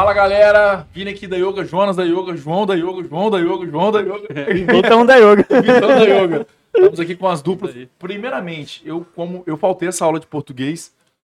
Fala galera, Vini aqui da Yoga, Jonas da Yoga, João da Yoga, João da Yoga, João da Yoga, Então da yoga. Vitão da Yoga. Estamos aqui com as duplas. Primeiramente, eu como eu faltei essa aula de português,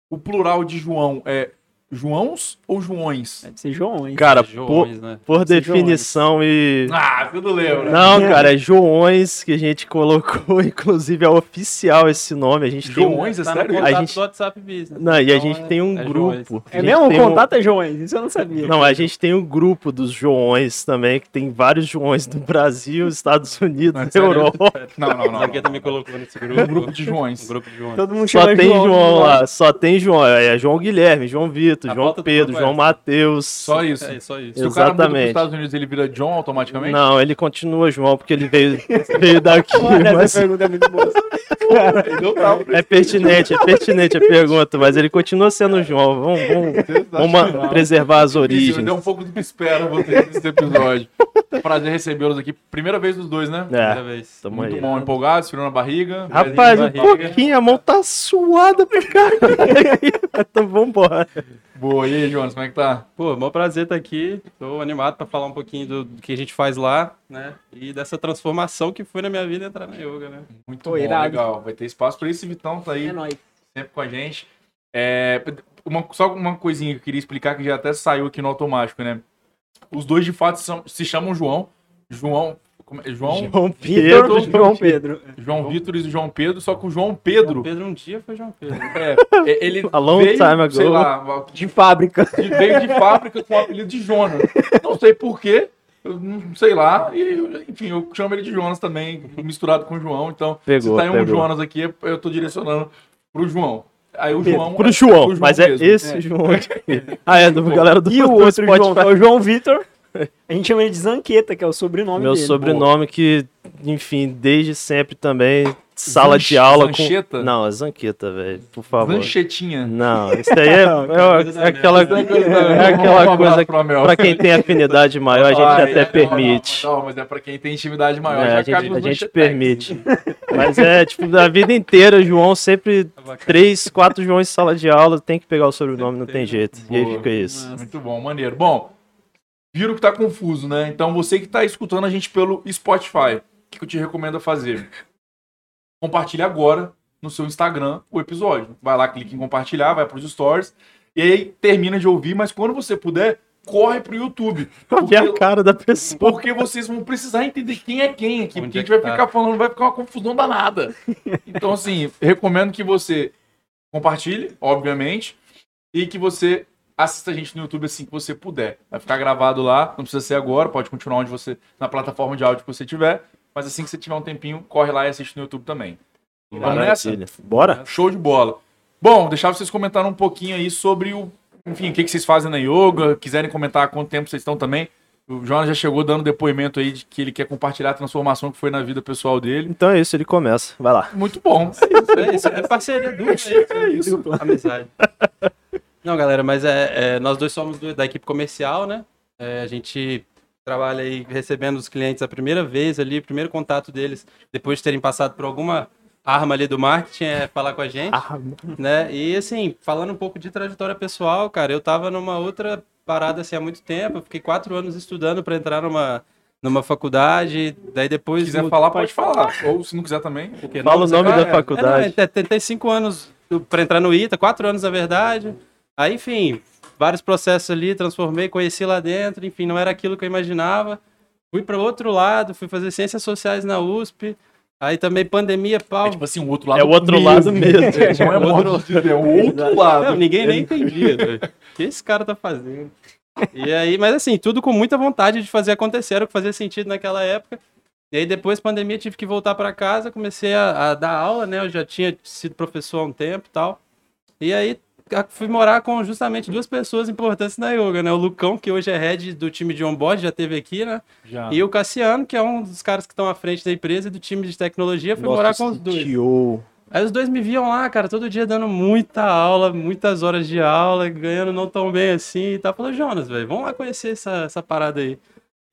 o plural de João é Joãos ou Joões? Deve ser hein? Cara, por, Joões, né? por definição e. Ah, tudo lembra. Não, cara, é Joões que a gente colocou, inclusive é oficial esse nome. A gente tem um. Joões, é Tá sério? contato A gente- do WhatsApp Business. Não, e a Então, gente é- tem um é grupo. Joões. A É mesmo? O tem um- contato é Joões, isso eu não sabia. Não, a gente tem um grupo dos Joões também, que tem vários Joões do Brasil, Estados Unidos, Não, é? Europa. Não, não, não. Não. também colocou nesse grupo. Um grupo de Joões. Um grupo de Joões. Todo mundo Só tem João. João lá, só tem João. É João Guilherme, João Vitor, A João Pedro, João. Matheus. Só isso. É, só isso. Se o cara Exatamente. Estados Unidos, ele vira John automaticamente? Não, ele continua João, porque ele veio, veio daqui. Mano, mas essa pergunta é muito boa. É pertinente, é pertinente a pergunta, mas ele continua sendo João. Vamos, vamos, vamos preservar as Isso, origens. deu um pouco que espera você nesse episódio. Prazer recebê-los aqui. Primeira vez dos dois, né? Primeira É, vez. tamo Muito aí. bom, empolgados, frio na barriga. Rapaz, um barriga. pouquinho, a mão tá suada pra caralho. então vambora. Boa, e aí, Jonas, como é que tá? Pô, maior prazer estar aqui. Tô animado pra falar um pouquinho do, do que a gente faz lá, né? E dessa transformação que foi na minha vida entrar na yoga, né? Muito Pô, bom, irado. legal. Vai ter espaço pra isso. Vitão tá aí É nóis. sempre com a gente. É, uma- só uma coisinha que eu queria explicar que já até saiu aqui no automático, né? Os dois de fato são- se chamam João. João. como é? João, João Vitor Pedro. João Pedro. João Vitor e João Pedro, só que o João Pedro. João Pedro um dia foi João Pedro. É, é, ele A long veio, time ago. sei lá, De fábrica. de- veio de fábrica com o apelido de Jonas. Não sei porquê, sei lá. E, enfim, eu chamo ele de Jonas também, misturado com o João. Então, Pegou, se tá em um pegou. Jonas aqui, eu tô direcionando pro João. Aí o. João. Pro João, pro mas é mesmo. esse João aqui. Ah, é do galera do, E o outro Spotify. João, é o João Vitor. A gente chama ele de Zanqueta, que é o sobrenome Meu dele. sobrenome que, enfim, desde sempre também, sala Zanch- de aula com... Zancheta? Não, é Zanqueta, velho, por favor. Zanchetinha. Não, isso aí é, é- coisa é aquela, merda. é aquela coisa Amel. pra quem tem afinidade maior, a gente Ah, até é, permite. Não, não, mas é pra quem tem intimidade maior. É, já a gente, cabe a gente permite. Mas é, tipo, da vida inteira, João sempre três, quatro Joões em sala de aula, tem que pegar o sobrenome, não tem jeito. E aí fica isso. Muito bom, maneiro. Bom, viram que tá confuso, né? Então você que tá escutando a gente pelo Spotify, o que eu te recomendo fazer? Compartilhe agora no seu Instagram o episódio. Vai lá, clica em compartilhar, vai pros stories e aí termina de ouvir, mas quando você puder, corre pro YouTube. Ver a cara da pessoa. Porque vocês vão precisar entender quem é quem aqui. Onde Porque é a gente vai tá? ficar falando, vai ficar uma confusão danada. Então, assim, recomendo que você compartilhe, obviamente, e que você assista a gente no YouTube assim que você puder. Vai ficar gravado lá, não precisa ser agora, pode continuar onde você, na plataforma de áudio que você tiver, mas assim que você tiver um tempinho, corre lá e assiste no YouTube também. Vamos nessa? Bora? Show de bola. Bom, deixar vocês comentarem um pouquinho aí sobre o, enfim, o que, que vocês fazem na yoga, quiserem comentar há quanto tempo vocês estão também. O Jonas já chegou dando depoimento aí de que ele quer compartilhar a transformação que foi na vida pessoal dele. Então é isso, ele começa. Vai lá. Muito bom. É isso, é parceria dupla. É isso. Amizade. Não, galera, mas é, é, nós dois somos do- da equipe comercial, né? É, a gente trabalha aí recebendo os clientes a primeira vez ali, o primeiro contato deles, depois de terem passado por alguma arma ali do marketing, é falar com a gente, né? E assim, falando um pouco de trajetória pessoal, cara, eu tava numa outra parada assim há muito tempo, eu fiquei quatro anos estudando para entrar numa, numa faculdade, daí depois... Se quiser falar, pode falar. Ou se não quiser também. Porque Fala não, o nome da é. é, faculdade. não, é, tentei cinco anos para entrar no ITA, quatro anos na verdade. Aí, enfim, vários processos ali, transformei, conheci lá dentro, enfim, não era aquilo que eu imaginava. Fui para outro lado, fui fazer ciências sociais na USP. Aí também pandemia, pau. É tipo assim, o outro lado É o outro lado mesmo. Não é modo de dizer, é o outro lado. Não, ninguém nem entendia. doido. O que esse cara tá fazendo? E aí, mas assim, tudo com muita vontade de fazer acontecer, era o que fazia sentido naquela época. E aí, depois da pandemia, tive que voltar para casa, comecei a, a dar aula, né? Eu já tinha sido professor há um tempo e tal. E aí, fui morar com justamente duas pessoas importantes na yoga, né? O Lucão, que hoje é head do time de onboard, já teve aqui, né? Já. E o Cassiano, que é um dos caras que estão à frente da empresa e do time de tecnologia, fui morar com os dois. CTO. Aí os dois me viam lá, cara, todo dia dando muita aula, muitas horas de aula, ganhando não tão bem assim e tal. Falou, Jonas, velho, vamos lá conhecer essa, essa parada aí.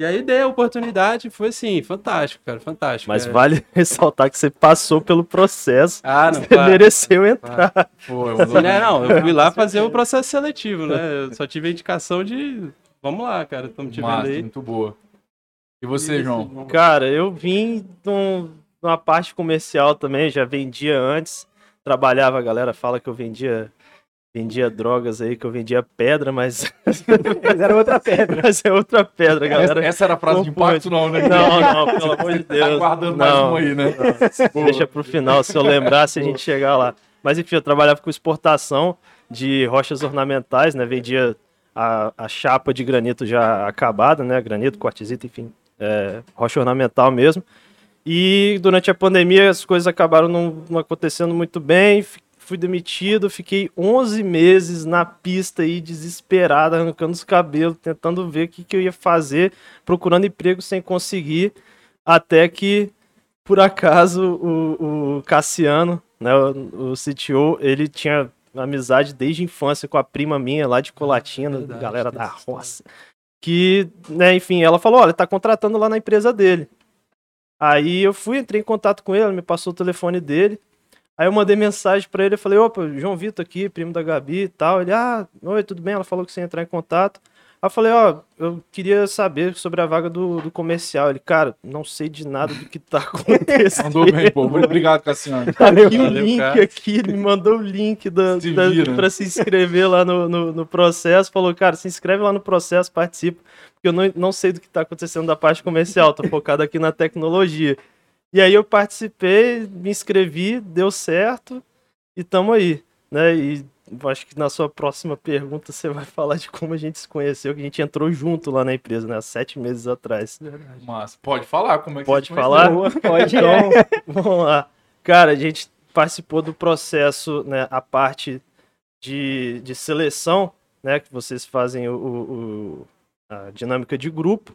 E aí dei a oportunidade, foi assim, fantástico, cara, fantástico. Mas é. vale ressaltar que você passou pelo processo. Ah, não, Você claro. mereceu entrar. Pô, eu Sim, né? Não, eu fui lá fazer o processo seletivo, né? Eu só tive a indicação de. Vamos lá, cara, estamos te vendo aí. muito boa. E você, João? Cara, eu vim de um- de uma parte comercial também, já vendia antes. Trabalhava, a galera fala que eu vendia vendia drogas aí, que eu vendia pedra, mas, Mas era outra pedra. mas é outra pedra, Essa, galera. essa era a frase de impacto, não, né? Não, não, pelo amor de Tá Deus. guardando mais não, um aí, né? Boa. Deixa pro final, se eu lembrar, se a gente chegar lá. Mas enfim, eu trabalhava com exportação de rochas ornamentais, né? Vendia a, a chapa de granito já acabada, né? Granito, quartzito, enfim, é, rocha ornamental mesmo. E durante a pandemia as coisas acabaram não, não acontecendo muito bem. Fui demitido, fiquei 11 meses na pista aí, desesperado, arrancando os cabelos, tentando ver o que, que eu ia fazer, procurando emprego sem conseguir, até que por acaso o, o Cassiano, né, o, o CTO, ele tinha amizade desde a infância com a prima minha lá de Colatina, Verdade, galera da roça. Que, né, enfim, ela falou: olha, tá contratando lá na empresa dele. Aí eu fui, entrei em contato com ele, me passou o telefone dele. Aí eu mandei mensagem pra ele, eu falei, opa, João Vitor aqui, primo da Gabi e tal. Ele, ah, oi, tudo bem? Ela falou que você ia entrar em contato. Aí eu falei, ó, eu queria saber sobre a vaga do, do comercial. Ele, cara, não sei de nada do que tá acontecendo. Mandou bem, pô. Obrigado, Cassiano. Tá aqui o link cara. aqui, ele me mandou o link da, Se da, pra se inscrever lá no, no, no processo. Falou, cara, se inscreve lá no processo, participa, porque eu não, não sei do que tá acontecendo da parte comercial, tô focado aqui na tecnologia. E aí eu participei, me inscrevi, deu certo e tamo aí, né? E acho que na sua próxima pergunta você vai falar de como a gente se conheceu, que a gente entrou junto lá na empresa, né? Há sete meses atrás. Mas pode falar como é que Pode você falar? Pode. Então, vamos lá. Cara, a gente participou do processo, né, a parte de, de seleção, né, que vocês fazem o- o- a dinâmica de grupo.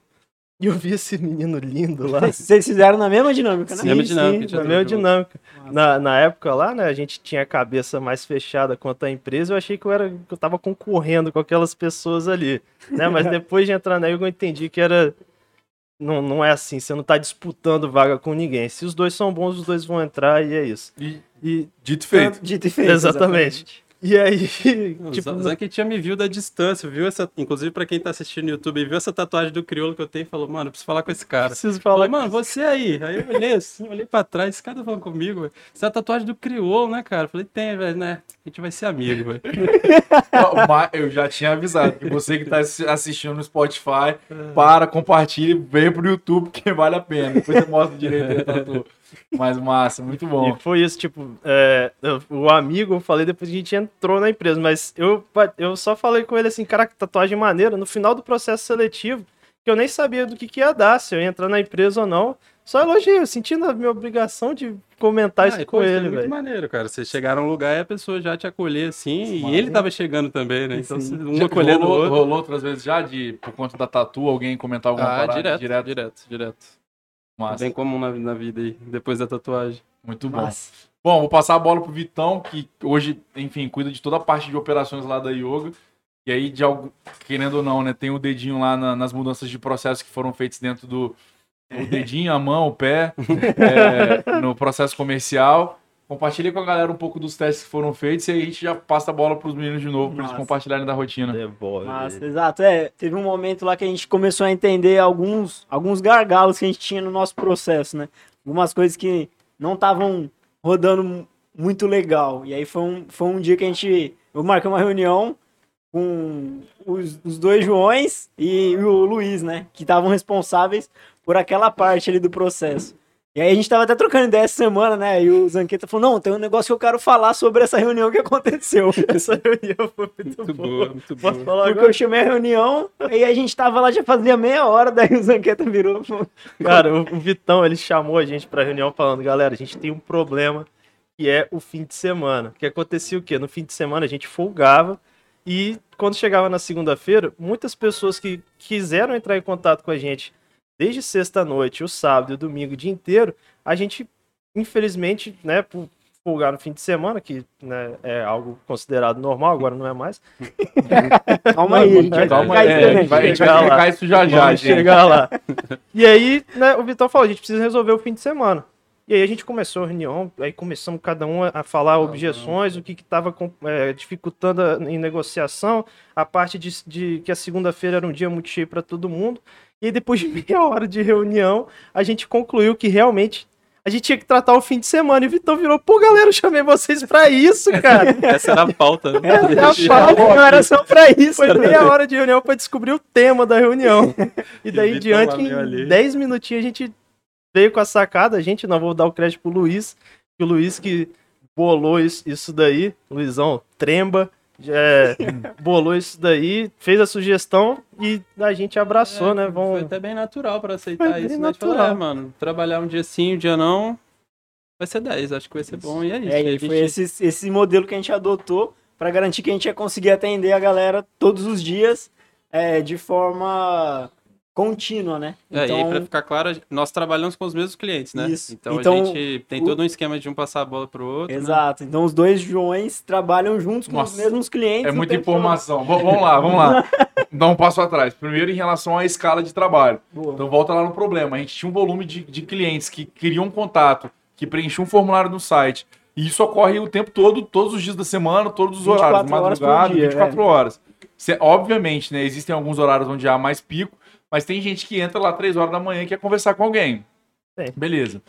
E eu vi esse menino lindo lá. Vocês fizeram na mesma dinâmica, né? Sim. Mesma dinâmica, sim, na mesma dinâmica. Na, na época lá, né, a gente tinha a cabeça mais fechada quanto à empresa, eu achei que eu, era, que eu tava concorrendo com aquelas pessoas ali, né, mas depois de entrar na eu entendi que era... Não, não é assim, você não tá disputando vaga com ninguém. Se os dois são bons, os dois vão entrar e é isso. E E, dito e feito. Dito e feito. Exatamente. E aí, tipo, o Zank tinha me viu da distância, viu essa. Inclusive, pra quem tá assistindo no YouTube, viu essa tatuagem do crioulo que eu tenho e falou, mano, eu preciso falar com esse cara. preciso falar mano, você aí. Aí eu olhei assim, olhei pra trás, esse cara tá falando comigo, velho. Isso é a tatuagem do crioulo, né, cara? Eu falei, tem, velho, né? A gente vai ser amigo, velho. Mas eu já tinha avisado que você que tá assi- assistindo no Spotify, para, compartilhe, vem pro YouTube que vale a pena. Depois você mostra direito aí, Tatu. Mas massa, muito bom. E foi isso, tipo, é, o amigo, eu falei depois que a gente entrou na empresa, mas eu, eu só falei com ele assim, cara, que tatuagem maneira, no final do processo seletivo, que eu nem sabia do que, que ia dar, se eu ia entrar na empresa ou não, só elogiei, eu senti na minha obrigação de comentar Ah, isso com é ele, muito velho. maneiro, cara. Você chegar num lugar e a pessoa já te acolher assim, e ele tava chegando também, né? Então, Sim. se um acolhendo o rolou, outro. rolou outras vezes já, de, por conta da tatu, alguém comentar alguma Ah, parada? direto, direto. direto, direto. Massa, Bem comum na, na vida aí, depois da tatuagem. muito bom. Massa. Bom, vou passar a bola pro Vitão, que hoje, enfim, cuida de toda a parte de operações lá da Yoga. E aí, de algo, querendo ou não, né, tem o dedinho lá na- nas mudanças de processo que foram feitas dentro do o dedinho, a mão, o pé, é, no processo comercial. Compartilha com a galera um pouco dos testes que foram feitos e aí a gente já passa a bola pros meninos de novo, para eles compartilharem da rotina. Devolve. Massa, exato. É, teve um momento lá que a gente começou a entender alguns, alguns gargalos que a gente tinha no nosso processo, né? Algumas coisas que não estavam rodando mu- muito legal. E aí foi um, foi um dia que a gente. Eu marquei uma reunião com os, os dois Joões e o Luiz, né? Que estavam responsáveis por aquela parte ali do processo. E aí a gente tava até trocando ideia essa semana, né? E o Zanqueta falou: não, tem um negócio que eu quero falar sobre essa reunião que aconteceu. Essa reunião foi muito, Muito boa. boa, muito Posso boa. falar Porque agora? eu chamei a reunião, aí a gente tava lá já fazia meia hora, daí o Zanqueta virou. e falou, Cara, o, o Vitão, ele chamou a gente pra reunião falando, galera, a gente tem um problema que é o fim de semana. Que acontecia o quê? No fim de semana a gente folgava e quando chegava na segunda-feira, muitas pessoas que quiseram entrar em contato com a gente desde sexta-noite, o sábado e o domingo o dia inteiro, a gente, infelizmente, né, por folgar no fim de semana, que né, é algo considerado normal, agora não é mais. Calma aí, a gente vai Calma aí, é, a gente diferente. vai, a gente vai Chegar lá. explicar isso já já, Vamos gente. chegar lá. E aí, né, o Vitão falou, a gente precisa resolver o fim de semana. E aí a gente começou a reunião, aí começamos cada um a falar objeções, o que estava dificultando a, em negociação, a parte de, de que a segunda-feira era um dia muito cheio para todo mundo. E depois de meia hora de reunião, a gente concluiu que realmente a gente tinha que tratar o fim de semana. E o Vitão virou, pô, galera, eu chamei vocês pra isso, cara. Essa era a pauta, né? É, a pauta não era só pra isso. Foi meia hora de reunião pra descobrir o tema da reunião. E daí em diante, em alheio. 10 minutinhos, a gente veio com a sacada. A gente, não vou dar o crédito pro Luiz, que o Luiz que bolou isso, isso daí. Luizão, tremba. É, bolou isso daí, fez a sugestão e a gente abraçou, né? Foi Vamos... até bem natural pra aceitar Foi bem isso, né? Gente falou, natural. é, mano, trabalhar um dia sim, um dia não, vai ser 10, acho que vai ser bom, e é isso. É, E aí foi gente- esse, esse modelo que a gente adotou para garantir que a gente ia conseguir atender a galera todos os dias é, de forma contínua, né? É, e aí, pra ficar claro, nós trabalhamos com os mesmos clientes, né? Isso. Então, Então, a gente tem o- todo um esquema de um passar a bola pro outro. né? Exato. Então os dois Joões trabalham juntos com os Nossa, mesmos clientes. É o muita todo. informação. V- vamos lá, vamos lá. Dá um passo atrás. Primeiro, em relação à escala de trabalho. Boa. Então, volta lá no problema. A gente tinha um volume de, de clientes que queriam contato, que preenchiam um formulário no site. E isso ocorre o tempo todo, todos os dias da semana, todos os 24 horários, horas madrugada, dia, 24 horas. Cê- obviamente, né, existem alguns horários onde há mais pico, mas tem gente que entra lá 3 horas da manhã e quer conversar com alguém. Tem. Beleza.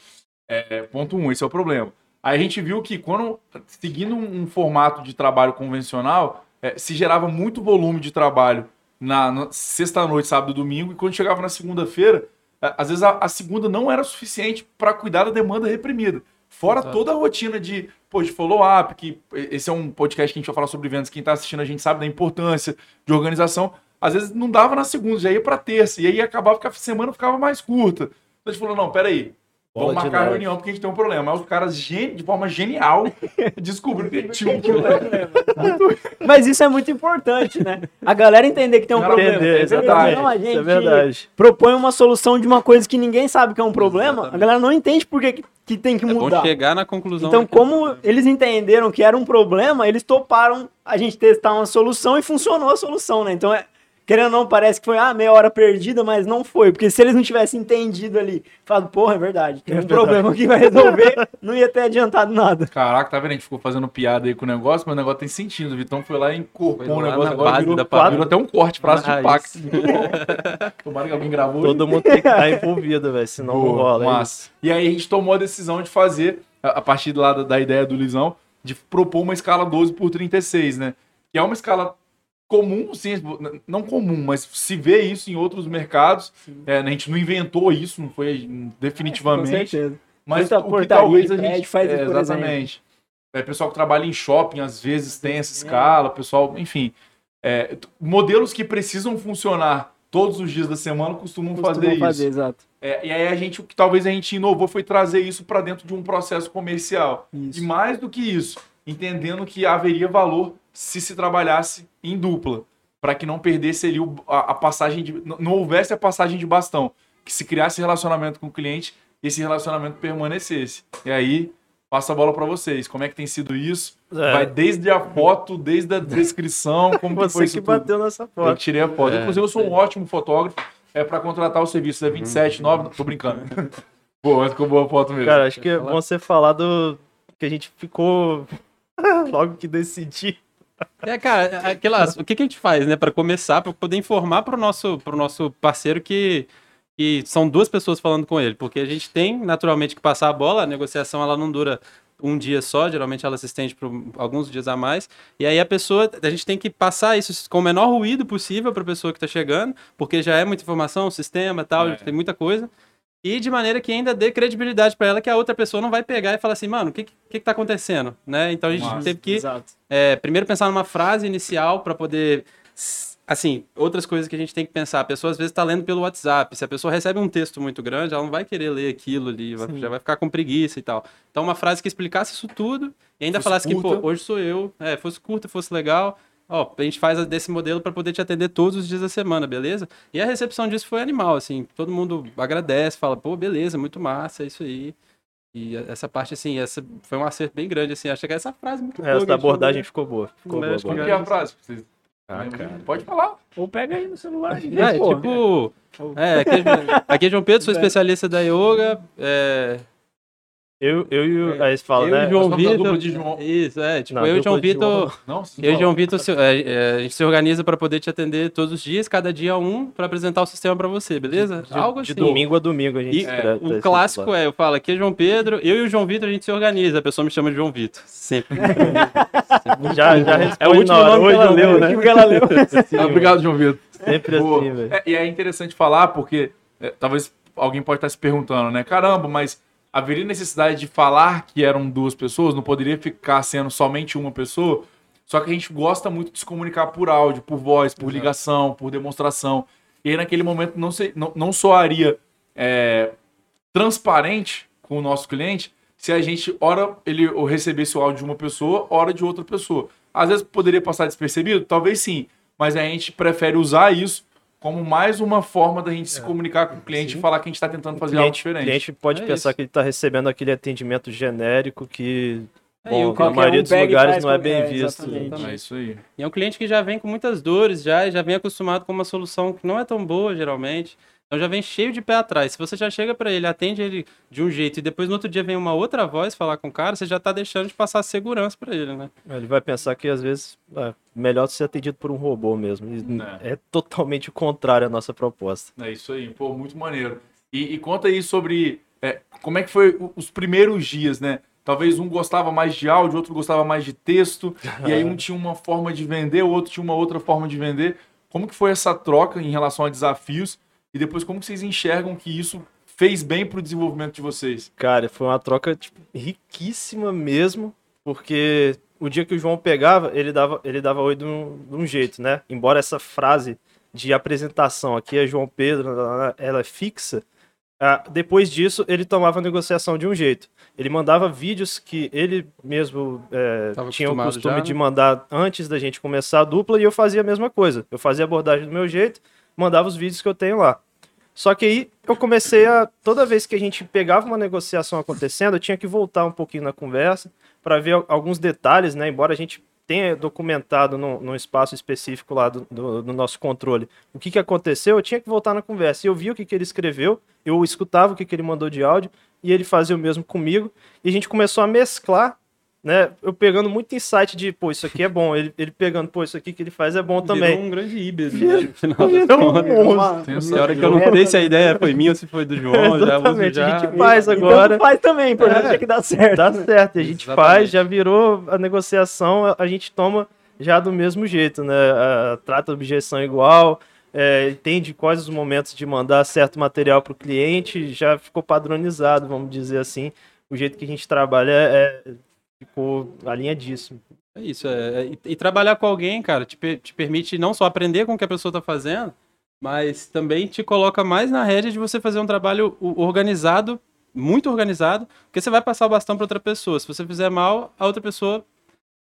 É, ponto um, esse é o problema. Aí a gente viu que quando, seguindo um, formato de trabalho convencional, é, se gerava muito volume de trabalho na, na sexta-noite, sábado e domingo, e quando chegava na segunda-feira, é, às vezes a, a segunda não era suficiente para cuidar da demanda reprimida. Fora Exato. toda a rotina de, pô, de follow-up, que esse é um podcast que a gente vai falar sobre vendas, quem está assistindo a gente sabe da importância de organização. Às vezes não dava na segunda, já ia para terça, e aí acabava que a semana ficava mais curta. Então a gente falou, não, peraí, Vamos marcar a reunião porque a gente tem um problema. Aí os caras, de forma genial, descobriram que tinha um problema. Mas isso é muito importante, né? A galera entender que tem um Não, problema. Entender, é exatamente. Senão a Isso é gente verdade. propõe uma solução de uma coisa que ninguém sabe que é um problema, Exatamente. a galera não entende por que, que- tem que É bom mudar. chegar na conclusão. Então, que- como eles entenderam que era um problema, eles toparam a gente testar uma solução e funcionou a solução, né? Então, é, querendo ou não, parece que foi ah, meia hora perdida, mas não foi. Porque se eles não tivessem entendido ali, falado, porra, é verdade, tem É um verdade. problema que vai resolver, não ia ter adiantado nada. Caraca, tá vendo? A gente ficou fazendo piada aí com o negócio, mas o negócio tem sentido. O Vitão foi lá e incorporou Foi o negócio agora base virou, da parada. virou até um corte, Na de. Pax. Tomara que alguém gravou. Todo mundo tem que estar envolvido, velho, senão não Boa, rola. massa. E aí a gente tomou a decisão de fazer, a a partir lá da, da ideia do Lisão, de propor uma escala 12 por 36, né? Que é uma escala comum, sim, não comum, mas se vê isso em outros mercados. É, a gente não inventou isso, não foi hum, Com definitivamente. certeza. Mas Muita o que talvez a gente faz isso, é, exatamente. É, pessoal que trabalha em shopping às vezes tem essa escala, pessoal, enfim, é, modelos que precisam funcionar todos os dias da semana costumam, fazer Costumam isso. fazer, exato. É, e aí a gente, o que talvez a gente inovou foi trazer isso para dentro de um processo comercial. Isso. E mais do que isso, entendendo que haveria valor se se trabalhasse em dupla, para que não perdesse ali o- a, a passagem de, não não houvesse a passagem de bastão, que se criasse relacionamento com o cliente e esse relacionamento permanecesse. E aí passo a bola para vocês. Como é que tem sido isso? É. Vai desde a foto, desde a descrição, como que foi Você isso que tudo? bateu nessa Eu foto. tirei a foto. É, Inclusive, eu sou um ótimo fotógrafo. É para contratar o serviço. É 27, 9. Tô brincando. Pô, mas ficou boa a foto mesmo. Cara, acho que é bom você falar do que a gente ficou logo que decidir. É, cara, aquelas, o que, que a gente faz, né, para começar, para poder informar para o nosso, pro nosso parceiro que, que são duas pessoas falando com ele, porque a gente tem naturalmente que passar a bola, a negociação ela não dura um dia só, geralmente ela se estende por alguns dias a mais, e aí a pessoa, a gente tem que passar isso com o menor ruído possível para a pessoa que está chegando, porque já é muita informação, sistema e tal, É. tem muita coisa, e de maneira que ainda dê credibilidade para ela que a outra pessoa não vai pegar e falar assim, mano, o que, que, que tá acontecendo, né? Então a gente Massa. teve que é, primeiro pensar numa frase inicial para poder. Assim, outras coisas que a gente tem que pensar. A pessoa às vezes está lendo pelo WhatsApp. Se a pessoa recebe um texto muito grande, ela não vai querer ler aquilo ali, vai- já vai ficar com preguiça e tal. Então, uma frase que explicasse isso tudo e ainda Fosse falasse que, curta. pô, hoje sou eu, é, fosse curta, fosse legal. Ó, a gente faz desse modelo para poder te atender todos os dias da semana, beleza? E a recepção disso foi animal, assim. Todo mundo agradece, fala, pô, beleza, muito massa, é isso aí. E essa parte, assim, essa foi um acerto bem grande, assim. Acho que essa frase muito boa. Essa gente abordagem falou, ficou boa. Ficou boa, boa. Que é a frase? Vocês Ah, cara. Pode falar. Ou pega aí no celular. né? É, pô. tipo. É, aqui, é- aqui é João Pedro, sou especialista da yoga. É, Eu, eu e o. Aí você fala, eu né? e João Vitor. de João. Isso, é. Tipo, Não, eu e João de Vitor. Eu e. João Vitor, se- é, é, a gente se organiza para poder te atender todos os dias, cada dia um, para apresentar o sistema para você, beleza? De, Algo de assim. domingo a domingo a gente E tá o clássico é, eu falo, aqui é João Pedro, eu e o João Vitor a gente se organiza, a pessoa me chama de João Vitor. Sempre. Já, já É o último hora. nome que ela leu, né? O que ela leu. Ah, Obrigado, João Vitor. Sempre Boa. assim, velho. É, e é interessante falar porque é, talvez alguém pode estar se perguntando, né? Caramba, mas haveria necessidade de falar que eram duas pessoas? Não poderia ficar sendo somente uma pessoa? Só que a gente gosta muito de se comunicar por áudio, por voz, por ligação, por demonstração. E aí naquele momento não, se, não, não soaria é, transparente com o nosso cliente se a gente, ora, ele ou recebesse o áudio de uma pessoa, ora de outra pessoa. Às vezes poderia passar despercebido? Talvez sim. Mas a gente prefere usar isso como mais uma forma da gente se comunicar com o cliente e falar que a gente está tentando O fazer algo cliente, diferente. cliente pode É pensar isso. que ele está recebendo aquele atendimento genérico que, É, bom, o- na qualquer maioria um dos lugares não é bem é, visto. exatamente. É isso aí. E é um cliente que já vem com muitas dores, já, e já vem acostumado com uma solução que não é tão boa, geralmente. Então já vem cheio de pé atrás. Se você já chega para ele, atende ele de um jeito e depois no outro dia vem uma outra voz falar com o cara, você já tá deixando de passar segurança para ele, né? Ele vai pensar que às vezes é melhor ser atendido por um robô mesmo. É. É totalmente o contrário à nossa proposta. É isso aí, pô, muito maneiro. E, e conta aí sobre é, como é que foi os primeiros dias, né? Talvez um gostava mais de áudio, outro gostava mais de texto, e aí um tinha uma forma de vender, o outro tinha uma outra forma de vender. Como que foi essa troca em relação a desafios? E depois como que vocês enxergam que isso fez bem pro desenvolvimento de vocês? Cara, foi uma troca tipo, riquíssima mesmo, porque o dia que o João pegava, ele dava, ele dava oi de um, de um jeito, né? Embora essa frase de apresentação aqui é João Pedro, ela é fixa, ah, depois disso ele tomava a negociação de um jeito. Ele mandava vídeos que ele mesmo é, tinha o costume já, de né? mandar antes da gente começar a dupla e eu fazia a mesma coisa. Eu fazia a abordagem do meu jeito, mandava os vídeos que eu tenho lá. Só que aí eu comecei a. Toda vez que a gente pegava uma negociação acontecendo, eu tinha que voltar um pouquinho na conversa para ver al- alguns detalhes, né? Embora a gente tenha documentado num, num espaço específico lá do, do- do nosso controle o que, que aconteceu, eu tinha que voltar na conversa. E eu via o que, que ele escreveu, eu escutava o que, que ele mandou de áudio, e ele fazia o mesmo comigo. E a gente começou a mesclar, né? Eu pegando muito insight de, pô, isso aqui é bom. Ele, ele pegando, pô, isso aqui que ele faz é bom também. Virou um grande híbrido, né? No final Virou um contas. Uma- Tem Tem hora que eu não sei se a ideia foi minha ou se foi do João, Exatamente, já. a gente faz Então agora. faz também, importante É. é que dá certo. Dá certo, a gente Exatamente. faz, já virou a negociação, a- a gente toma já do mesmo jeito, né? A- trata a objeção igual, é, entende quais os momentos de mandar certo material para o cliente, já ficou padronizado, vamos dizer assim. O jeito que a gente trabalha é, é- ficou alinhadíssimo. É isso, é, é- e, e trabalhar com alguém, cara, te, te permite não só aprender com o que a pessoa tá fazendo, mas também te coloca mais na rédea de você fazer um trabalho organizado, muito organizado, porque você vai passar o bastão para outra pessoa. Se você fizer mal, a outra pessoa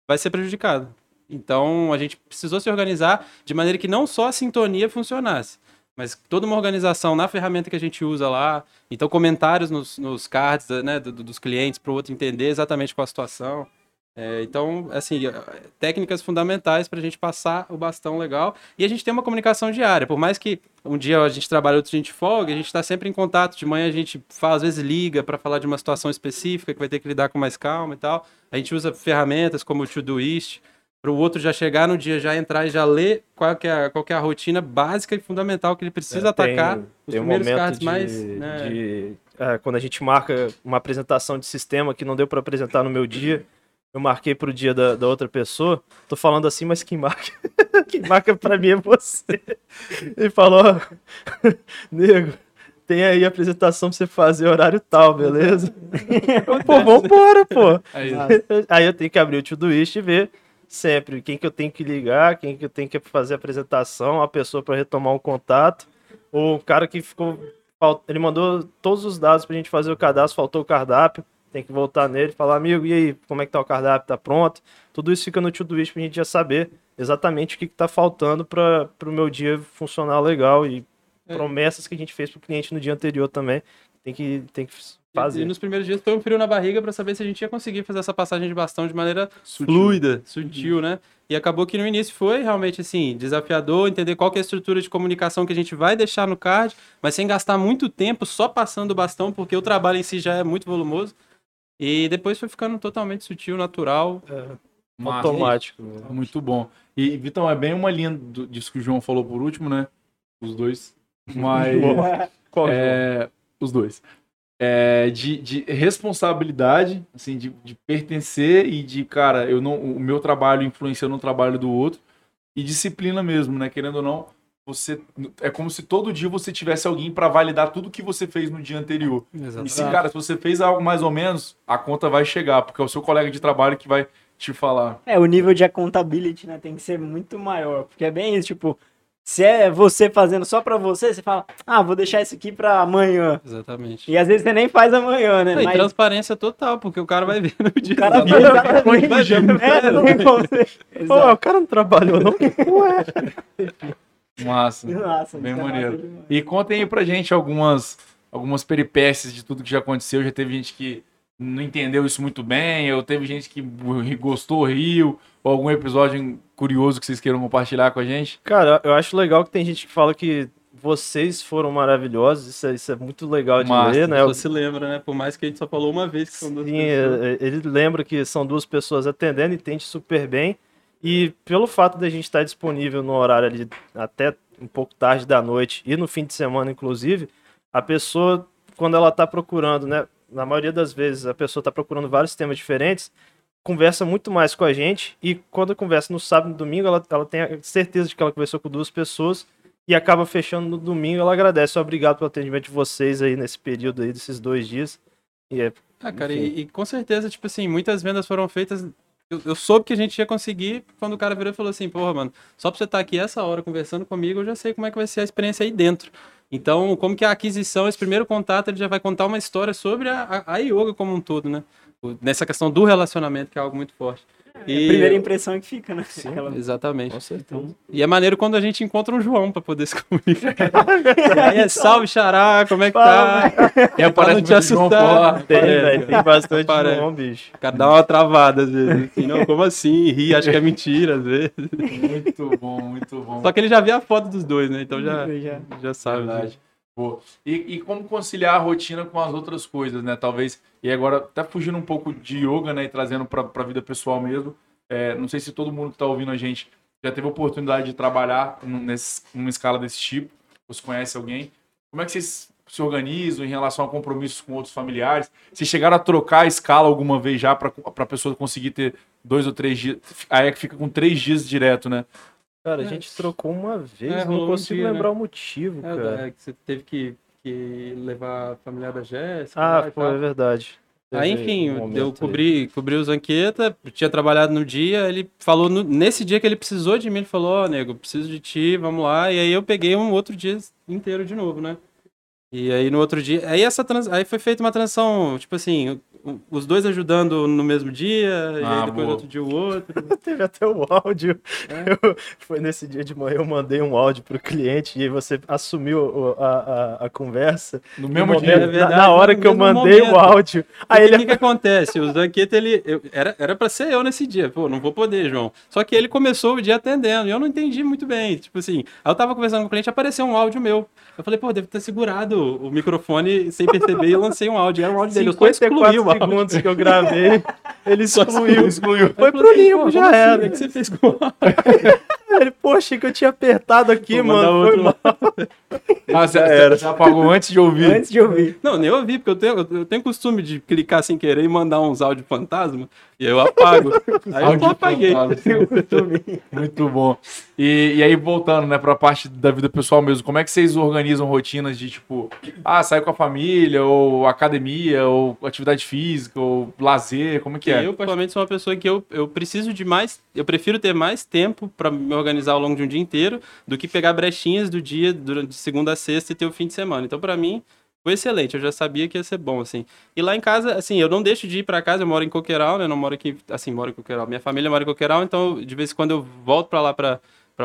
vai ser prejudicada. Então, a gente precisou se organizar de maneira que não só a sintonia funcionasse, mas toda uma organização na ferramenta que a gente usa lá. Então, comentários nos, nos cards né, do- do- dos clientes para o outro entender exatamente qual a situação. É, então, assim, eh, técnicas fundamentais para a gente passar o bastão legal. E a gente tem uma comunicação diária. Por mais que um dia a gente trabalhe, outro dia a gente folga, a gente está sempre em contato. De manhã a gente fala, às vezes liga para falar de uma situação específica que vai ter que lidar com mais calma e tal. A gente usa ferramentas como o Todoist para o outro já chegar no dia, já entrar e já ler qual que é, a- qual que é a rotina básica e fundamental que ele precisa É, tem- atacar. os Tem um primeiros momento cards de, mais, né, de- é, quando a gente marca uma apresentação de sistema que não deu para apresentar no meu dia, eu marquei pro dia da, da outra pessoa. Tô falando assim, mas quem marca, quem marca para mim é você. Ele falou, ó, nego, tem aí a apresentação pra você fazer horário tal, beleza? Eu, pô, vambora, pô. É isso. Aí eu tenho que abrir o Todoist e ver sempre quem que eu tenho que ligar, quem que eu tenho que fazer a apresentação, a pessoa para retomar um contato, o cara que ficou. Ele mandou todos os dados pra gente fazer o cadastro, faltou o cardápio, tem que voltar nele e falar, amigo, e aí, como é que tá o cardápio? Tá pronto? Tudo isso fica no Todoist pra gente já saber exatamente o que, que tá faltando para o meu dia funcionar legal e É. promessas que a gente fez pro cliente no dia anterior também. Tem que, tem que fazer. E nos primeiros dias foi um frio na barriga pra saber se a gente ia conseguir fazer essa passagem de bastão de maneira fluida, sutil, né? E acabou que no início foi realmente assim, desafiador, entender qual que é a estrutura de comunicação que a gente vai deixar no card, mas sem gastar muito tempo só passando o bastão, porque o trabalho em si já é muito volumoso. E depois foi ficando totalmente sutil, natural. Massa. Automático. Muito bom. E, Vitão, é bem uma linha do- disso que o João falou por último, né? Os dois. Mas. Qual é, os dois. É, de, de responsabilidade, assim, de, de pertencer e de, cara, eu não, o meu trabalho influencia no trabalho do outro. E disciplina mesmo, né? Querendo ou não, você. É como se todo dia você tivesse alguém para validar tudo que você fez no dia anterior. E se, cara, se você fez algo mais ou menos, a conta vai chegar, porque é o seu colega de trabalho que vai te falar. É, o nível de accountability, né, tem que ser muito maior, porque é bem isso, tipo, se é você fazendo só pra você, você fala, ah, vou deixar isso aqui pra amanhã. Exatamente. E às vezes você nem faz amanhã, né? E Mas transparência total, porque o cara vai ver no dia. o cara seguinte. faz Vai ver. exatamente. É, não tem. Pô, o cara não trabalhou, não. Massa. Nossa, Bem é maneiro. massa. E contem aí pra gente algumas, algumas peripécias de tudo que já aconteceu. Já teve gente que não entendeu isso muito bem, ou teve gente que gostou, riu, ou algum episódio curioso que vocês queiram compartilhar com a gente. Cara, eu acho legal que tem gente que fala que vocês foram maravilhosos. Isso é, isso é muito legal de Massa, ler, né? Só se lembra, né? Por mais que a gente só falou uma vez que são duas Sim, pessoas. é, é, ele lembra que são duas pessoas atendendo, entende super bem. E pelo fato da gente estar disponível no horário ali até um pouco tarde da noite e no fim de semana, inclusive, a pessoa, quando ela está procurando, né? Na maioria das vezes, a pessoa está procurando vários temas diferentes, conversa muito mais com a gente. E quando conversa no sábado e no domingo, ela, ela tem a certeza de que ela conversou com duas pessoas e acaba fechando no domingo. Ela agradece. Obrigado pelo atendimento de vocês aí nesse período aí, desses dois dias. E é Ah, cara, e, e com certeza, tipo assim, muitas vendas foram feitas. Eu, eu soube que a gente ia conseguir quando o cara virou e falou assim: porra, mano, só pra você estar aqui essa hora conversando comigo, eu já sei como é que vai ser a experiência aí dentro. Então, como que a aquisição, esse primeiro contato, ele já vai contar uma história sobre a, a, yoga como um todo, né? Nessa questão do relacionamento, que é algo muito forte. É a primeira impressão é que fica, né? Aquela- Exatamente. com certeza. E é maneiro quando a gente encontra um João pra poder se comunicar. aí é salve, xará, como é que tá? E aparece não te assustar. Tem, velho, tem bastante Parece. João, bicho. O cara dá uma travada às vezes. Assim, não, como assim? Ri, acho que é mentira às vezes. Muito bom, muito bom. Só que ele já viu a foto dos dois, né? Então já, Já. já sabe. Verdade. Pô, E, e como conciliar a rotina com as outras coisas, né? Talvez. E agora, até fugindo um pouco de yoga, né? E trazendo pra, pra vida pessoal mesmo. É, não sei se todo mundo que tá ouvindo a gente já teve a oportunidade de trabalhar nesse, numa escala desse tipo. Se conhece alguém. Como é que vocês se organizam em relação a compromissos com outros familiares? Vocês chegaram a trocar a escala alguma vez já pra, pra pessoa conseguir ter dois ou três dias? Aí é que fica com três dias direto, né? Cara, a É. gente trocou uma vez, É, não um consigo dia, lembrar né? o motivo, É, cara. é, que você teve que, que levar a familiar da Jéssica. Ah, pô, tal. é verdade. Aí, Teve enfim, um eu cobri, cobri o Zanqueta, tinha trabalhado no dia, ele falou, no- nesse dia que ele precisou de mim, ele falou, ó, nego, preciso de ti, vamos lá, e aí eu peguei um outro dia inteiro de novo, né? E aí no outro dia, aí essa trans, aí foi feita uma transição, tipo assim, o- os dois ajudando no mesmo dia, e Ah, aí depois boa. no outro dia o outro. Teve até o áudio. É. Eu- foi nesse dia de manhã, eu mandei um áudio pro cliente e aí você assumiu o- a, a, a conversa. No No mesmo momento- dia. é verdade, na, hora no que eu mandei o momento. áudio. Aí Aí ele o que, que acontece? O Zanqueta, ele. eu- era, era pra ser eu nesse dia. Pô, não vou poder, João. Só que ele começou o dia atendendo. E eu não entendi muito bem. Tipo assim, aí eu tava conversando com o cliente apareceu um áudio meu. Eu falei, pô, deve ter segurado o microfone sem perceber e eu lancei um áudio. Era um áudio dele. Eu só excluí 54 o áudio. segundos que eu gravei, ele excluiu. excluiu. Foi pro pô, já assim? era. O que você fez com o áudio? Ele, pô, achei que eu tinha apertado aqui, Vou mano. Foi mal. Ah, você, era. você apagou antes de ouvir. Antes de ouvir. Não, nem ouvi, porque eu tenho, eu tenho costume de clicar sem querer e mandar uns áudios fantasma. E eu apago. Aí eu Áudio só apaguei. Muito bom. E, e aí, voltando, né, pra parte da vida pessoal mesmo, como é que vocês organizam rotinas de, tipo, ah, sair com a família, ou academia, ou atividade física, ou lazer, como é que é? Eu, particularmente, sou uma pessoa que eu, eu preciso de mais. Eu prefiro ter mais tempo para me organizar ao longo de um dia inteiro do que pegar brechinhas do dia durante segunda a sexta e ter o fim de semana. Então, para mim, foi excelente. Eu já sabia que ia ser bom, assim. E lá em casa, assim, eu não deixo de ir para casa. Eu moro em Coqueiral, né? Não moro aqui, assim, moro em Coqueiral. Minha família mora em Coqueiral, então de vez em quando eu volto para lá para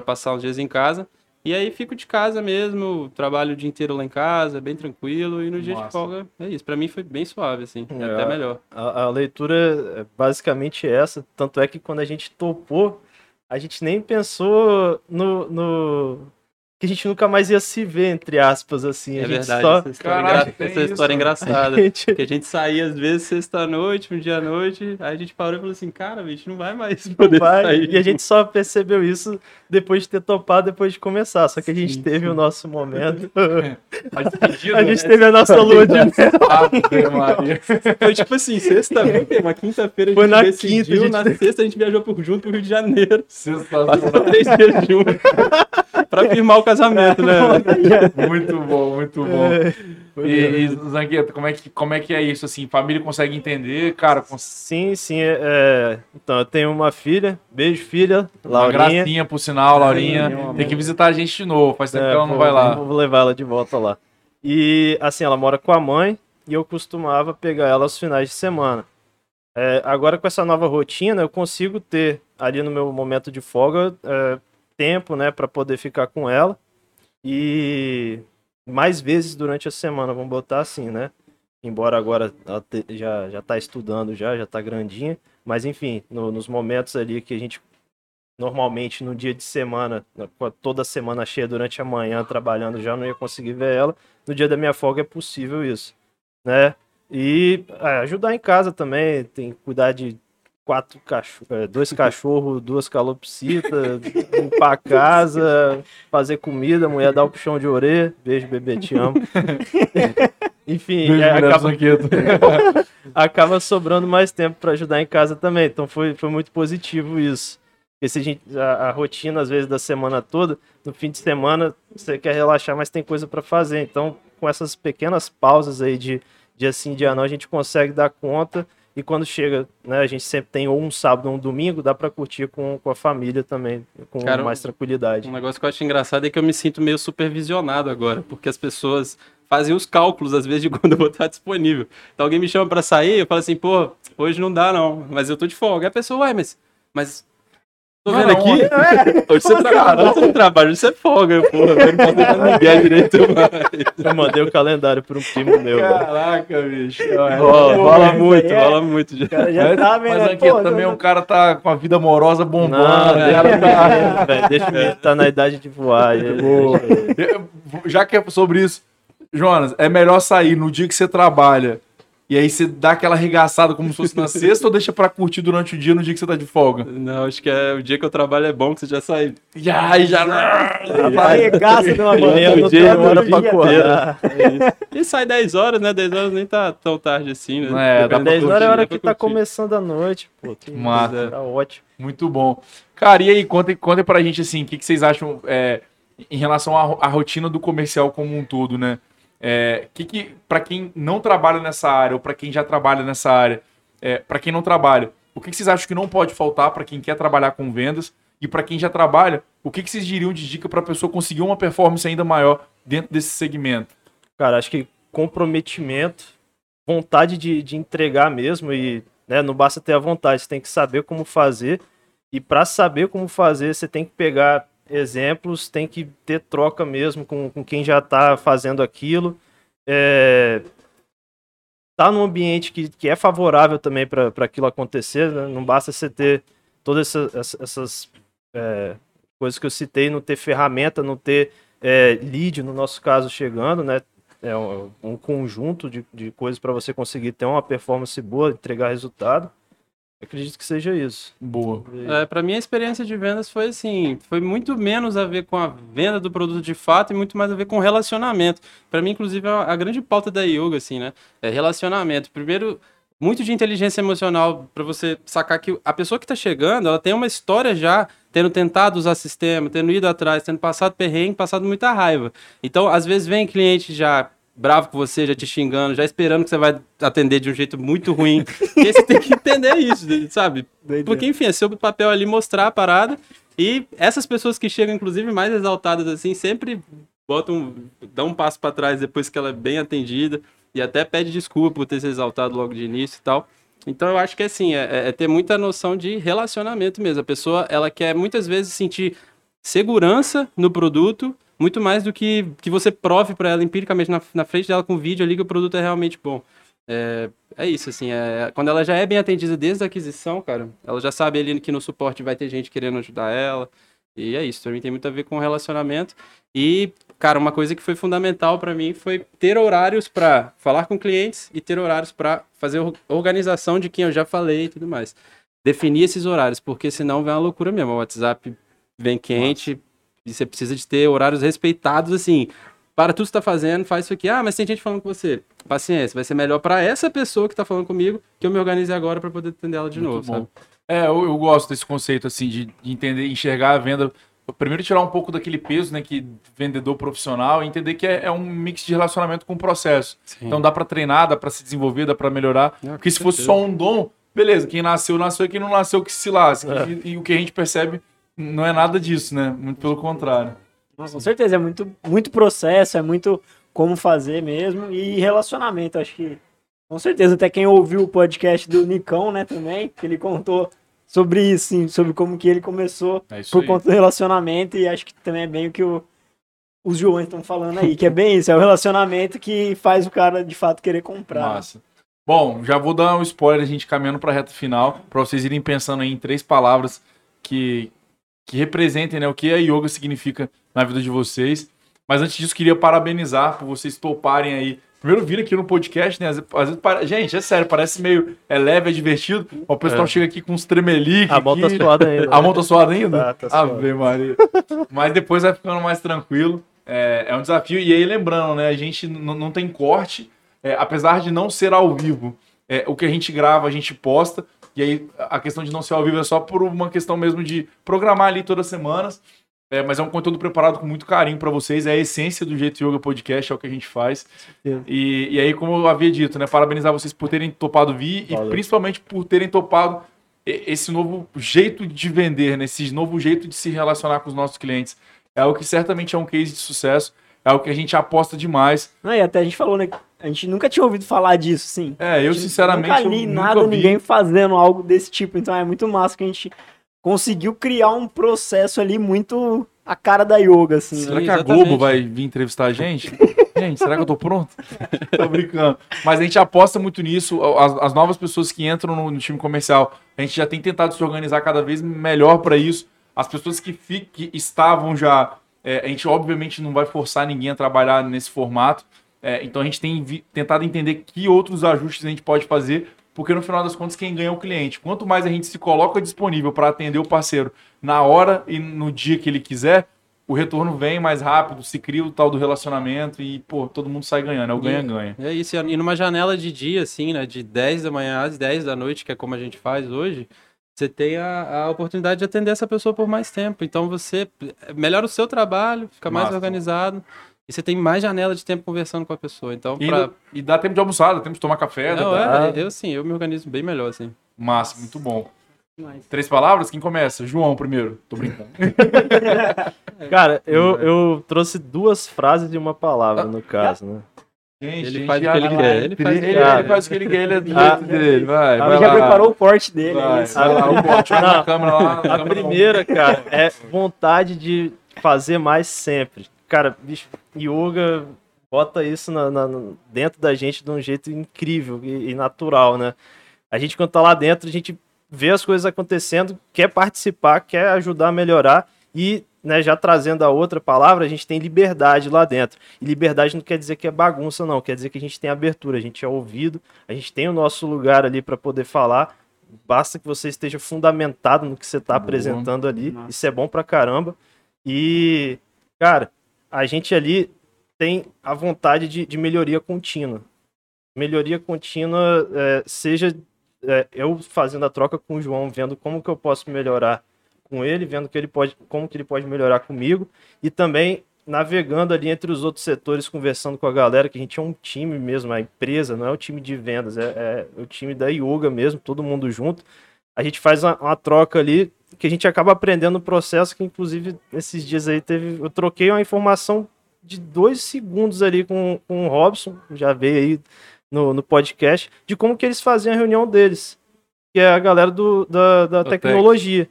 passar uns dias em casa. E aí fico de casa mesmo, trabalho o dia inteiro lá em casa, bem tranquilo, e no dia de folga é isso. Pra mim foi bem suave, assim, É. até melhor. A, a leitura é basicamente essa. Tanto é que quando a gente topou, a gente nem pensou no. no- que a gente nunca mais ia se ver, entre aspas, assim. A É gente verdade, só. essa história, Caraca, engra- essa isso, história é engraçada. Gente- Porque a gente saía às vezes sexta-noite, um dia à noite, aí a gente parou e falou assim, cara, a gente não vai mais poder vai, sair. e a gente só percebeu isso depois de ter topado, depois de começar. Só que a gente Sim, teve o nosso momento. A despedida, a gente teve a nossa lua de mel. Foi tipo assim, sexta-feira, uma quinta-feira a Foi gente na decidiu, quinta, a gente- na sexta a gente viajou por junto pro Rio de Janeiro. Passou três dias juntos. pra firmar o casamento, né? Muito bom, muito bom. E, e Zangueto, como é, que, como é que é isso, assim? Família consegue entender, cara? cons- Sim, sim. é- é, Então, eu tenho uma filha. Beijo, filha. Uma Laurinha. gracinha, por sinal, Laurinha. Um Tem que visitar a gente de novo. Faz tempo É, que ela não vai lá. Vou levar ela de volta lá. E assim, ela mora com a mãe e eu costumava pegar ela aos finais de semana. É, agora com essa nova rotina, eu consigo ter ali no meu momento de folga é, tempo, né, para poder ficar com ela e mais vezes durante a semana, vamos botar assim, né? Embora agora ela te- já já está estudando já, já está grandinha, mas enfim, no- nos momentos ali que a gente normalmente no dia de semana, toda semana cheia durante a manhã trabalhando, já não ia conseguir ver ela. No dia da minha folga é possível isso, né? E é, ajudar em casa também, tem que cuidar de quatro cachorros, dois cachorros, duas calopsitas, limpar a casa, fazer comida, mulher dar o puxão de orelha, beijo bebê, te amo. Enfim, Beijo, é, acaba, acaba sobrando mais tempo para ajudar em casa também. Então foi, foi muito positivo isso. Porque se a, gente, a, a rotina, às vezes, da semana toda, no fim de semana você quer relaxar, mas tem coisa para fazer. Então, com essas pequenas pausas aí de dia sim, dia não, a gente consegue dar conta. E quando chega, né, a gente sempre tem ou um sábado ou um domingo, dá para curtir com, com a família também, com Cara, mais tranquilidade. Um negócio que eu acho engraçado é que eu me sinto meio supervisionado agora, porque as pessoas fazem os cálculos, às vezes, de quando eu vou estar disponível. Então alguém me chama pra sair, eu falo assim, pô, hoje não dá não, mas eu tô de folga. Aí a pessoa, uai, mas... mas tô vendo não, aqui, hoje você trabalha, hoje você não trabalha, hoje você é folga. Eu, porra, eu não posso deixar ninguém direito mais. Eu mandei o calendário para um primo meu. né? Caraca, bicho. Rola, rola muito, é- rola muito. já. Já tá vendo, Mas né? Zangueto, Pô, também o cara tá com a vida amorosa bombando. Não, o cara tá- deixa, velho, deixa o menino tá na idade de voar. ele. Já que é sobre isso, Jonas, é melhor sair no dia que você trabalha e aí você dá aquela arregaçada como se fosse na sexta ou deixa pra curtir durante o dia no dia que você tá de folga? Não, acho que é, o dia que eu trabalho é bom que você já sai. E aí já. Arregaça de uma maneira. não dia, hora pra inteiro. acordar. E sai 10 horas, né? 10 horas nem tá tão tarde assim, né? É, dá Depende pra do 10 horas é a hora que tá começando a noite, pô. Que Massa. Tá ótimo. Muito bom. Cara, e aí, contem, contem pra gente assim, o que, que vocês acham é, em relação à, à rotina do comercial como um todo, né? É, que que, para quem não trabalha nessa área, ou pra quem já trabalha nessa área, é, para quem não trabalha, o que, que vocês acham que não pode faltar pra quem quer trabalhar com vendas? E pra quem já trabalha, o que, que vocês diriam de dica pra pessoa conseguir uma performance ainda maior dentro desse segmento? Cara, acho que comprometimento, vontade de, de entregar mesmo e né, não basta ter a vontade, você tem que saber como fazer. E para saber como fazer, você tem que pegar exemplos, tem que ter troca mesmo com, com quem já está fazendo aquilo. É, tá num ambiente que, que é favorável também para aquilo acontecer, né? não basta você ter todas essa- essa- essas é, coisas que eu citei, não ter ferramenta, não ter é, lead, no nosso caso, chegando, né? É um, um conjunto de, de coisas para você conseguir ter uma performance boa, entregar resultado. Acredito que seja isso. Boa. É, para mim a experiência de vendas foi assim, foi muito menos a ver com a venda do produto de fato e muito mais a ver com relacionamento. Para mim, inclusive, é a a grande pauta da yoga assim, né? É relacionamento. Primeiro, muito de inteligência emocional para você sacar que a pessoa que está chegando, ela tem uma história já tendo tentado usar sistema, tendo ido atrás, tendo passado perrengue, passado muita raiva. Então, às vezes vem cliente já bravo com você, já te xingando, já esperando que você vai atender de um jeito muito ruim. e você tem que entender isso, sabe? Porque, enfim, é seu papel ali mostrar a parada. E essas pessoas que chegam, inclusive, mais exaltadas assim, sempre botam, dão um passo para trás depois que ela é bem atendida e até pede desculpa por ter se exaltado logo de início e tal. Então eu acho que assim, é, é ter muita noção de relacionamento mesmo. A pessoa, ela quer muitas vezes sentir segurança no produto, muito mais do que que você prove para ela empiricamente na, na frente dela com vídeo ali que o produto é realmente bom. É, é isso, assim, é, quando ela já é bem atendida desde a aquisição, cara, ela já sabe ali que no suporte vai ter gente querendo ajudar ela, e é isso, mim tem muito a ver com relacionamento, e, cara, uma coisa que foi fundamental para mim foi ter horários para falar com clientes e ter horários para fazer organização de quem eu já falei e tudo mais. Definir esses horários, porque senão vem uma loucura mesmo, o WhatsApp vem quente, Nossa. Você precisa de ter horários respeitados, assim, para tudo que você está fazendo, faz isso aqui. Ah, mas tem gente falando com você. Paciência, vai ser melhor para essa pessoa que está falando comigo que eu me organize agora para poder atender ela de Muito novo, bom. sabe? É, eu, eu, gosto desse conceito, assim, de, de, entender, enxergar a venda. Primeiro, tirar um pouco daquele peso, né, que vendedor profissional, e entender que é, é um mix de relacionamento com o processo. Sim. Então, dá para treinar, dá para se desenvolver, dá para melhorar. Não, Porque se fosse só um dom, beleza, quem nasceu, nasceu, e quem não nasceu, que se lasque. É. E, e o que a gente percebe não é nada disso, né? Muito pelo contrário. Nossa, com certeza, é muito, muito processo, é muito como fazer mesmo e relacionamento. Acho que, com certeza, até quem ouviu o podcast do Nicão, né, também, que ele contou sobre isso, sim, sobre como que ele começou é por aí. conta do relacionamento e acho que também é bem o que o, os Joões estão falando aí, que é bem isso, é o relacionamento que faz o cara de fato querer comprar. Massa. Bom, já vou dar um spoiler, a gente caminhando para a reta final, para vocês irem pensando em três palavras que, que representem né, o que a yoga significa na vida de vocês. Mas antes disso, queria parabenizar por vocês toparem aí. Primeiro vir aqui no podcast, né? Às vezes, gente, é sério, parece meio é leve, é divertido. O pessoal é. chega aqui com uns tremeliques. A mão tá suada ainda. A mão tá suada ainda? Tá, tá Ave Maria. Mas depois vai ficando mais tranquilo. É, é um desafio. E aí, lembrando, né? A gente não tem corte. É, apesar de não ser ao vivo, é, o que a gente grava, a gente posta. E aí, a questão de não ser ao vivo é só por uma questão mesmo de programar ali todas as semanas. É, mas é um conteúdo preparado com muito carinho para vocês. É a essência do Jeito Yoga Podcast, é o que a gente faz. E, e aí, como eu havia dito, né? Parabenizar vocês por terem topado vir Valeu. e principalmente por terem topado esse novo jeito de vender, né? esse novo jeito de se relacionar com os nossos clientes. É o que certamente é um case de sucesso. É o que a gente aposta demais. Não, e até a gente falou, né? A gente nunca tinha ouvido falar disso, sim. É, eu sinceramente. Nunca li nada, nunca ninguém fazendo algo desse tipo. Então é muito massa que a gente conseguiu criar um processo ali muito a cara da yoga, assim. Será né? que a Globo vai vir entrevistar a gente? gente, será que eu tô pronto? tô brincando. Mas a gente aposta muito nisso. As, as novas pessoas que entram no, no, time comercial, a gente já tem tentado se organizar cada vez melhor para isso. As pessoas que, fi, que estavam já, é, a gente obviamente não vai forçar ninguém a trabalhar nesse formato. É, então a gente tem tentado entender que outros ajustes a gente pode fazer porque no final das contas quem ganha é o cliente. Quanto mais a gente se coloca disponível para atender o parceiro na hora e no dia que ele quiser, o retorno vem mais rápido, se cria o tal do relacionamento e, pô, todo mundo sai ganhando, é o ganha-ganha. É isso, e numa janela de dia, assim, né, de 10 da manhã às 10 da noite, que é como a gente faz hoje, você tem a, a oportunidade de atender essa pessoa por mais tempo. Então você melhora o seu trabalho, fica mais Massa. organizado. E você tem mais janela de tempo conversando com a pessoa. Então, e, pra... e dá tempo de almoçar, dá tempo de tomar café. Não, dá... é, eu sim, eu me organizo bem melhor, assim. Massa, muito bom. Três palavras? Quem começa? João primeiro. Tô brincando. Cara, eu, eu trouxe duas frases e uma palavra, no caso, né? Gente, ele, faz o que ele quer. Ele faz, ele, ele faz o que ele quer, ele é do ah, jeito dele. Vai, vai já lá. preparou o corte dele. Vai, é vai lá, o corte na câmera lá. A primeira, cara, é vontade de fazer mais sempre cara, bicho, yoga bota isso na, na, dentro da gente de um jeito incrível e, e, natural, né? A gente, quando tá lá dentro, a gente vê as coisas acontecendo, quer participar, quer ajudar a melhorar e, né, já trazendo a outra palavra, a gente tem liberdade lá dentro. E liberdade não quer dizer que é bagunça, não, quer dizer que a gente tem abertura, a gente é ouvido, a gente tem o nosso lugar ali para poder falar. Basta que você esteja fundamentado no que você está apresentando ali. Nossa. Isso é bom pra caramba. E, cara, a gente ali tem a vontade de, de melhoria contínua. Melhoria contínua, é, seja é, eu fazendo a troca com o João, vendo como que eu posso melhorar com ele, vendo que ele pode, como que ele pode melhorar comigo, e também navegando ali entre os outros setores, conversando com a galera, que a gente é um time mesmo, a empresa, não é o time de vendas, é, é o time da yoga mesmo, todo mundo junto. A gente faz uma, uma troca ali que a gente acaba aprendendo o processo, que inclusive esses dias aí teve. Eu troquei uma informação de dois segundos ali com, com o Robson, já veio aí no, no podcast, de como que eles faziam a reunião deles, que é a galera do, da, da tecnologia.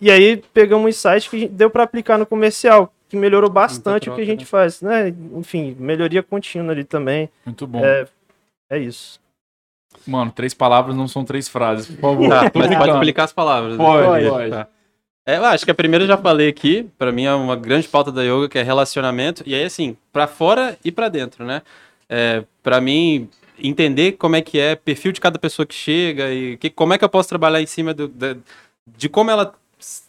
E aí pegamos um insight que deu para aplicar no comercial, que melhorou bastante o que a troca, gente né? faz, né? Enfim, melhoria contínua ali também. Muito bom. É, é isso. Mano, três palavras não são três frases, por favor. Tá, mas pode explicar as palavras. né? Pode, Pode. pode. Tá. É, eu acho que a primeira eu já falei aqui, pra mim é uma grande pauta da yoga, que é relacionamento, e aí assim, pra fora e pra dentro, né? É, para mim, entender como é que é perfil de cada pessoa que chega e que, como é que eu posso trabalhar em cima do- da- de como ela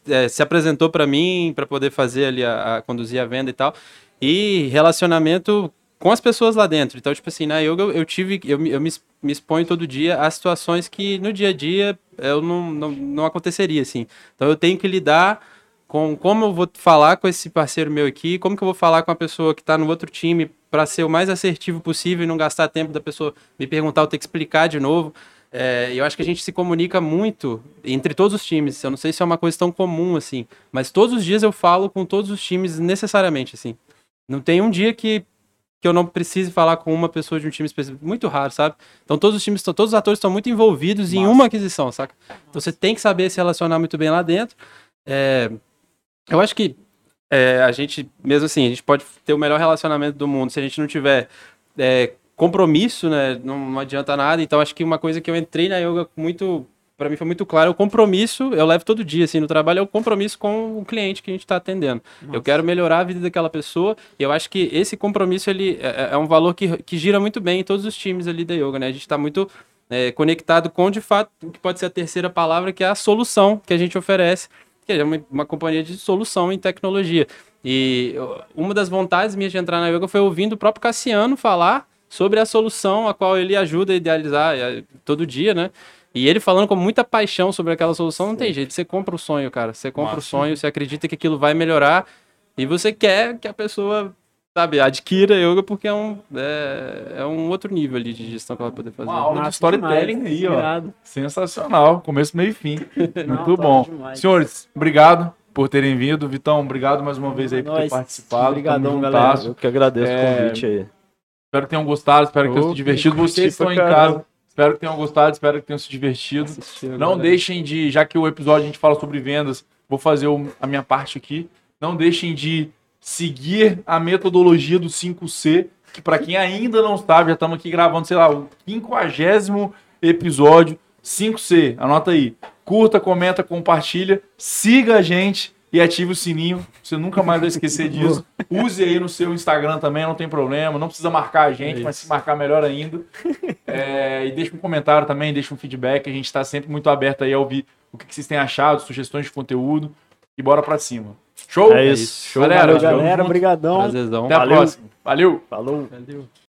é, se apresentou pra mim, pra poder fazer ali, a, a- conduzir a venda e tal, e relacionamento com as pessoas lá dentro. Então, tipo assim, na yoga eu, eu tive, eu, eu me, me exponho todo dia a situações que no dia a dia eu não, não, não aconteceria, assim. Então eu tenho que lidar com como eu vou falar com esse parceiro meu aqui, como que eu vou falar com a pessoa que está no outro time para ser o mais assertivo possível e não gastar tempo da pessoa me perguntar, eu ter que explicar de novo. É, eu acho que a gente se comunica muito entre todos os times. Eu não sei se é uma coisa tão comum assim, mas todos os dias eu falo com todos os times necessariamente assim. Não tem um dia que que eu não precise falar com uma pessoa de um time específico. Muito raro, sabe? Então todos os times, estão- todos os atores estão muito envolvidos em uma aquisição, saca? Então você tem que saber se relacionar muito bem lá dentro. É, eu acho que é, a gente, mesmo assim, a gente pode ter o melhor relacionamento do mundo. Se a gente não tiver é, compromisso, né? Não, não adianta nada. Então acho que uma coisa que eu entrei na yoga muito. Pra mim foi muito claro, é o compromisso, eu levo todo dia, assim, no trabalho, é o compromisso com o cliente que a gente está atendendo. Eu quero melhorar a vida daquela pessoa, e eu acho que esse compromisso, ele é, é um valor que, que gira muito bem em todos os times ali da yoga, né? A gente está muito é, conectado com, de fato, o que pode ser a terceira palavra, que é a solução que a gente oferece, que é uma, uma companhia de solução em tecnologia. E eu- uma das vontades minhas de entrar na yoga foi ouvindo o próprio Cassiano falar sobre a solução a qual ele ajuda a idealizar é, todo dia, né? E ele falando com muita paixão sobre aquela solução, não tem jeito. Você compra o sonho, cara. Você compra o Massa. sonho, você acredita que aquilo vai melhorar e você quer que a pessoa, sabe, adquira yoga porque é um, é, é um outro nível ali de gestão que ela vai poder fazer. Uma aula de storytelling demais, aí, ó. Sensacional. Começo, meio e fim. Muito top bom. demais. Senhores, obrigado por terem vindo. Vitão, obrigado mais uma vez aí por ter participado. Obrigadão, galera. Eu que agradeço É, o convite aí. Espero que tenham gostado, espero que tenham se divertido. Vocês estão em caramba. casa. Espero que tenham gostado, espero que tenham se divertido. Assistindo, Não galera. deixem de, já que o episódio a gente fala sobre vendas, vou fazer o- a minha parte aqui. Não deixem de seguir a metodologia do 5C, que para quem ainda não sabe, já estamos aqui gravando, sei lá, o 50 episódio 5C. Anota aí. Curta, comenta, compartilha, siga a gente e ative o sininho. Você nunca mais vai esquecer disso. Use aí no seu Instagram também, não tem problema. Não precisa marcar a gente, É mas se marcar melhor ainda. É, e deixa um comentário também, deixa um feedback. A gente está sempre muito aberto aí a ouvir o que que vocês têm achado, sugestões de conteúdo. E bora pra cima. Show? É isso. Show, Galera, Valeu, galera. Obrigadão. Prazerzão. Até a Valeu. próxima. Valeu. Falou. Valeu.